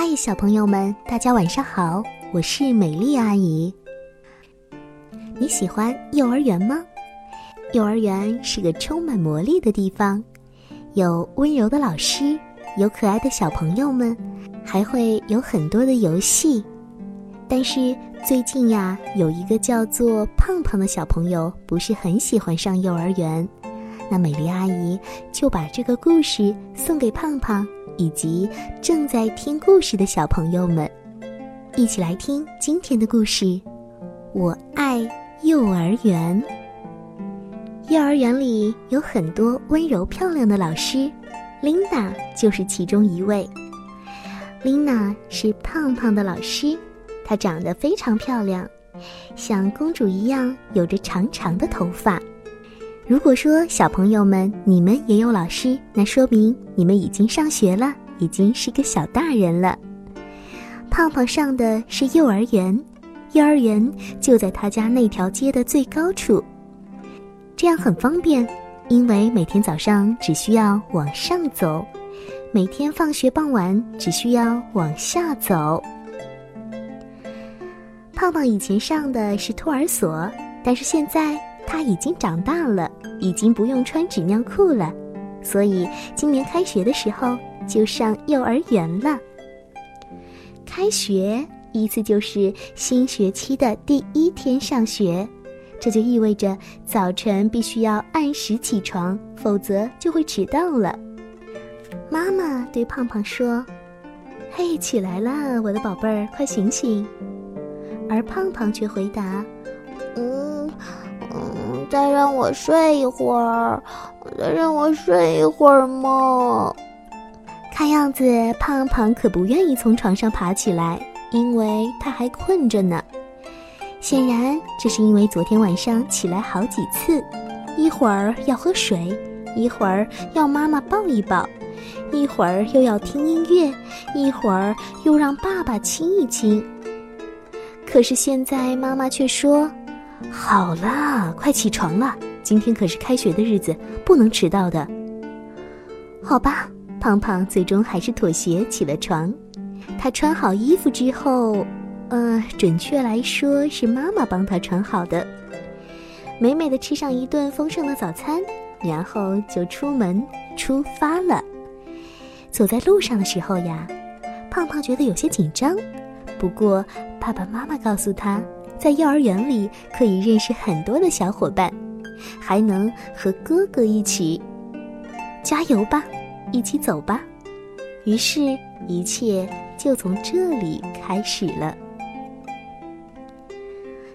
嗨，小朋友们，大家晚上好，我是美丽阿姨。你喜欢幼儿园吗？幼儿园是个充满魔力的地方，有温柔的老师，有可爱的小朋友们，还会有很多的游戏。但是最近呀，有一个叫做胖胖的小朋友不是很喜欢上幼儿园，那美丽阿姨就把这个故事送给胖胖以及正在听故事的小朋友们，一起来听今天的故事。我爱幼儿园。幼儿园里有很多温柔漂亮的老师，琳达就是其中一位。琳娜是胖胖的老师，她长得非常漂亮，像公主一样有着长长的头发。如果说小朋友们你们也有老师，那说明你们已经上学了，已经是个小大人了。胖胖上的是幼儿园，幼儿园就在他家那条街的最高处。这样很方便，因为每天早上只需要往上走，每天放学傍晚只需要往下走。胖胖以前上的是托儿所，但是现在他已经长大了，已经不用穿纸尿裤了，所以今年开学的时候就上幼儿园了。开学意思就是新学期的第一天上学。这就意味着早晨必须要按时起床，否则就会迟到了。妈妈对胖胖说：“嘿，起来了，我的宝贝儿，快醒醒！”而胖胖却回答：“，再让我睡一会儿，再让我睡一会儿嘛。”看样子，胖胖可不愿意从床上爬起来，因为他还困着呢。显然，这是因为昨天晚上起来好几次，一会儿要喝水，一会儿要妈妈抱一抱，一会儿又要听音乐，一会儿又让爸爸亲一亲。可是现在妈妈却说：“好了，快起床了，今天可是开学的日子，不能迟到的。”好吧，胖胖最终还是妥协起了床。他穿好衣服之后。呃，准确来说是妈妈帮他穿好的。美美的吃上一顿丰盛的早餐，然后就出门出发了。走在路上的时候呀，胖胖觉得有些紧张。不过爸爸妈妈告诉他，在幼儿园里可以认识很多的小伙伴，还能和哥哥一起。加油吧，一起走吧。于是，一切就从这里开始了。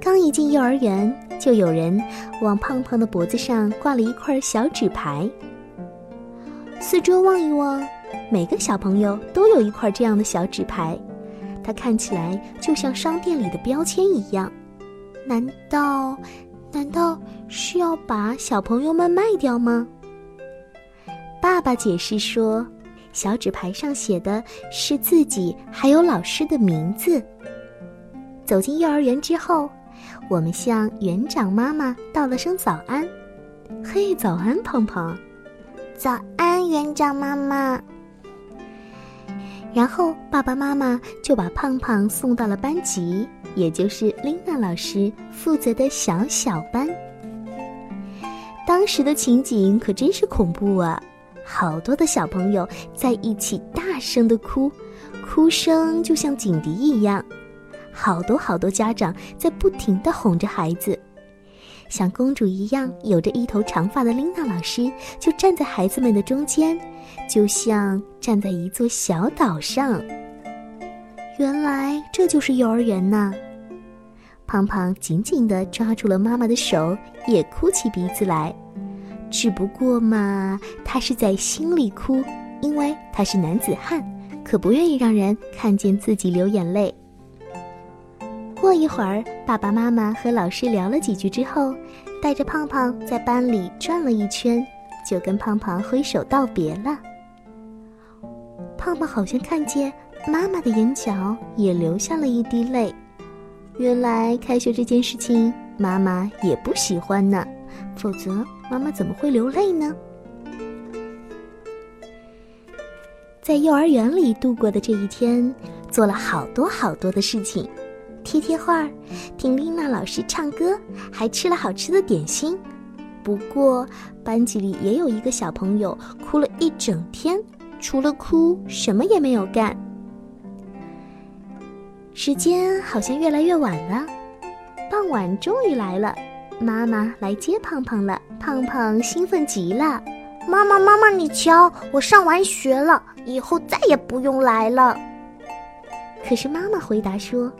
刚一进幼儿园，就有人往胖胖的脖子上挂了一块小纸牌。四周望一望，每个小朋友都有一块这样的小纸牌，它看起来就像商店里的标签一样。难道，难道是要把小朋友们卖掉吗？爸爸解释说，小纸牌上写的是自己还有老师的名字。走进幼儿园之后。我们向园长妈妈道了声早安，嘿，早安，胖胖，早安，园长妈妈。然后爸爸妈妈就把胖胖送到了班级，也就是琳娜老师负责的小小班。当时的情景可真是恐怖啊！好多的小朋友在一起大声的哭，哭声就像警笛一样。好多好多家长在不停的哄着孩子，像公主一样有着一头长发的琳娜老师就站在孩子们的中间，就像站在一座小岛上。原来这就是幼儿园呐！胖胖紧紧地抓住了妈妈的手，也哭起鼻子来。只不过嘛，他是在心里哭，因为他是男子汉，可不愿意让人看见自己流眼泪。过一会儿，爸爸妈妈和老师聊了几句之后，带着胖胖在班里转了一圈，就跟胖胖挥手道别了。胖胖好像看见妈妈的眼角也流下了一滴泪，原来开学这件事情妈妈也不喜欢呢，否则妈妈怎么会流泪呢？在幼儿园里度过的这一天，做了好多好多的事情，贴贴画，听丽娜老师唱歌，还吃了好吃的点心。不过，班级里也有一个小朋友哭了一整天，除了哭什么也没有干。时间好像越来越晚了，傍晚终于来了，妈妈来接胖胖了。胖胖兴奋极了，妈妈，妈妈，你瞧，我上完学了，以后再也不用来了。可是妈妈回答说：“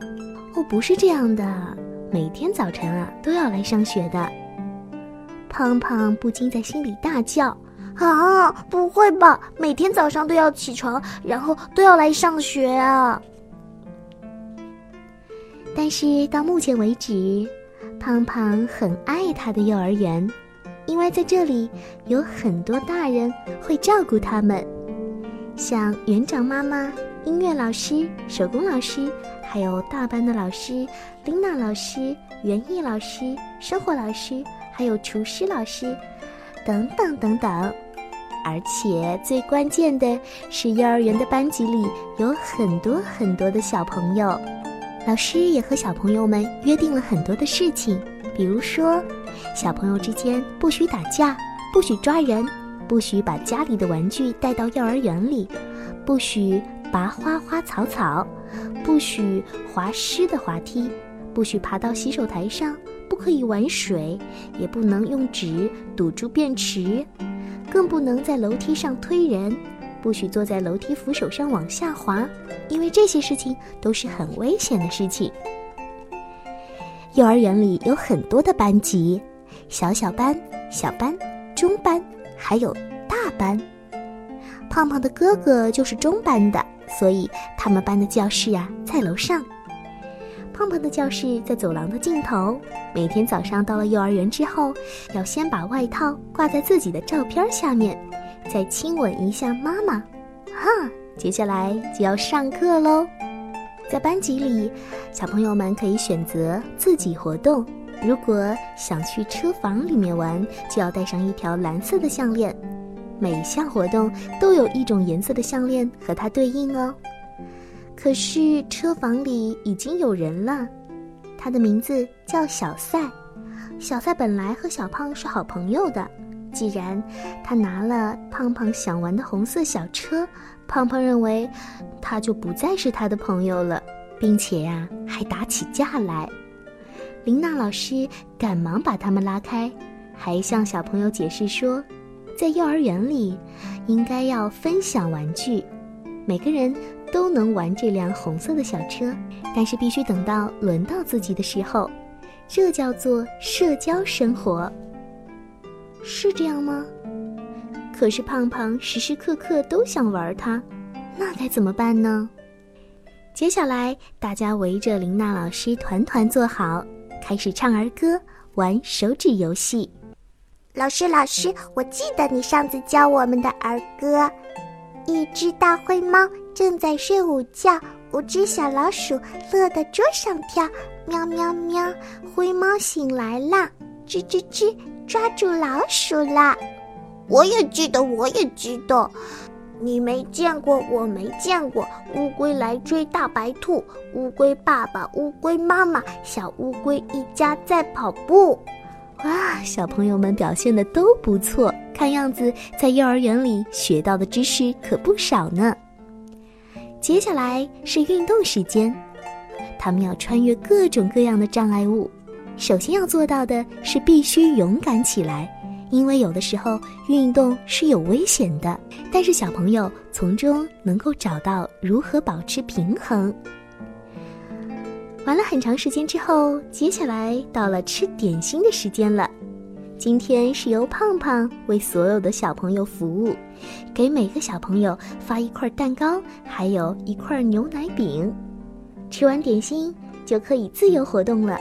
哦，不是这样的，每天早晨啊都要来上学的。”胖胖不禁在心里大叫：“啊，不会吧！每天早上都要起床，然后都要来上学啊！”但是到目前为止，胖胖很爱他的幼儿园。因为在这里有很多大人会照顾他们，像园长妈妈、音乐老师、手工老师，还有大班的老师琳娜老师、园艺老师、生活老师，还有厨师老师，等等等等。而且最关键的是，幼儿园的班级里有很多很多的小朋友，老师也和小朋友们约定了很多的事情，比如说。小朋友之间不许打架，不许抓人，不许把家里的玩具带到幼儿园里，不许拔花花草草，不许滑湿的滑梯，不许爬到洗手台上，不可以玩水，也不能用纸堵住便池，更不能在楼梯上推人，不许坐在楼梯扶手上往下滑，因为这些事情都是很危险的事情。幼儿园里有很多的班级。小小班、小班、中班，还有大班。胖胖的哥哥就是中班的，所以他们班的教室啊在楼上。胖胖的教室在走廊的尽头。每天早上到了幼儿园之后，要先把外套挂在自己的照片下面，再亲吻一下妈妈。哈，接下来就要上课喽。在班级里，小朋友们可以选择自己活动。如果想去车房里面玩，就要带上一条蓝色的项链。每项活动都有一种颜色的项链和它对应哦。可是车房里已经有人了，他的名字叫小赛。小赛本来和小胖是好朋友的，既然他拿了胖胖想玩的红色小车，胖胖认为他就不再是他的朋友了，并且呀，还打起架来。琳娜老师赶忙把他们拉开，还向小朋友解释说，在幼儿园里，应该要分享玩具，每个人都能玩这辆红色的小车，但是必须等到轮到自己的时候，这叫做社交生活，是这样吗？可是胖胖时时刻刻都想玩它，那该怎么办呢？接下来，大家围着琳娜老师团团坐好。开始唱儿歌，玩手指游戏。老师，老师，我记得你上次教我们的儿歌。一只大灰猫正在睡午觉，五只小老鼠乐得桌上跳。喵喵喵，灰猫醒来啦！吱吱吱，抓住老鼠啦！我也记得，我也记得。你没见过，我没见过。乌龟来追大白兔，乌龟爸爸，乌龟妈妈，小乌龟一家在跑步。哇，小朋友们表现的都不错，看样子在幼儿园里学到的知识可不少呢。接下来是运动时间，他们要穿越各种各样的障碍物，首先要做到的是必须勇敢起来。因为有的时候运动是有危险的，但是小朋友从中能够找到如何保持平衡。玩了很长时间之后，接下来到了吃点心的时间了。今天是由胖胖为所有的小朋友服务，给每个小朋友发一块蛋糕，还有一块牛奶饼。吃完点心就可以自由活动了。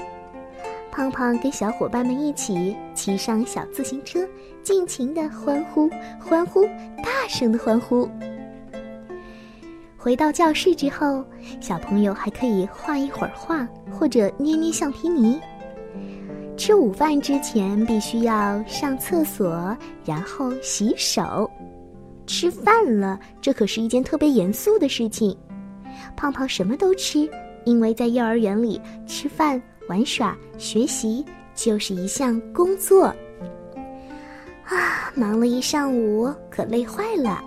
胖胖跟小伙伴们一起骑上小自行车，尽情的欢呼、欢呼、大声的欢呼。回到教室之后，小朋友还可以画一会儿画，或者捏捏橡皮泥。吃午饭之前必须要上厕所，然后洗手。吃饭了，这可是一件特别严肃的事情。胖胖什么都吃，因为在幼儿园里吃饭、玩耍、学习就是一项工作。啊，忙了一上午，可累坏了，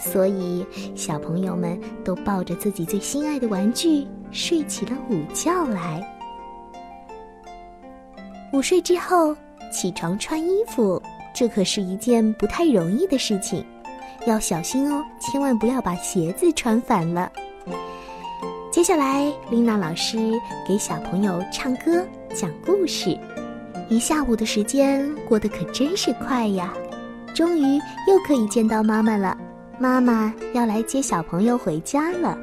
所以小朋友们都抱着自己最心爱的玩具睡起了午觉来。午睡之后，起床穿衣服，这可是一件不太容易的事情，要小心哦，千万不要把鞋子穿反了。接下来，丽娜老师给小朋友唱歌、讲故事。一下午的时间过得可真是快呀！终于又可以见到妈妈了。妈妈要来接小朋友回家了。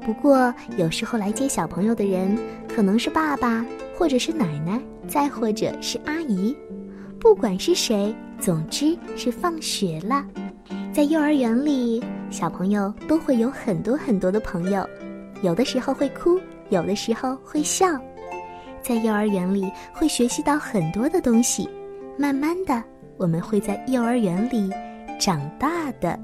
不过，有时候来接小朋友的人可能是爸爸，或者是奶奶，再或者是阿姨。不管是谁，总之是放学了。在幼儿园里，小朋友都会有很多很多的朋友，有的时候会哭，有的时候会笑。在幼儿园里会学习到很多的东西，慢慢的，我们会在幼儿园里长大的。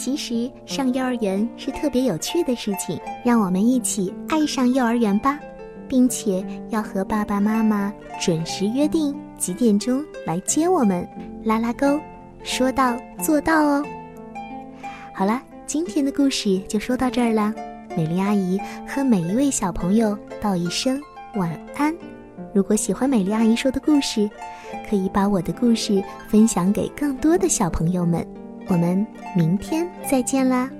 其实上幼儿园是特别有趣的事情，让我们一起爱上幼儿园吧，并且要和爸爸妈妈准时约定几点钟来接我们，拉拉钩，说到做到哦。好了，今天的故事就说到这儿了。美丽阿姨和每一位小朋友道一声晚安。如果喜欢美丽阿姨说的故事，可以把我的故事分享给更多的小朋友们。我们明天再见啦！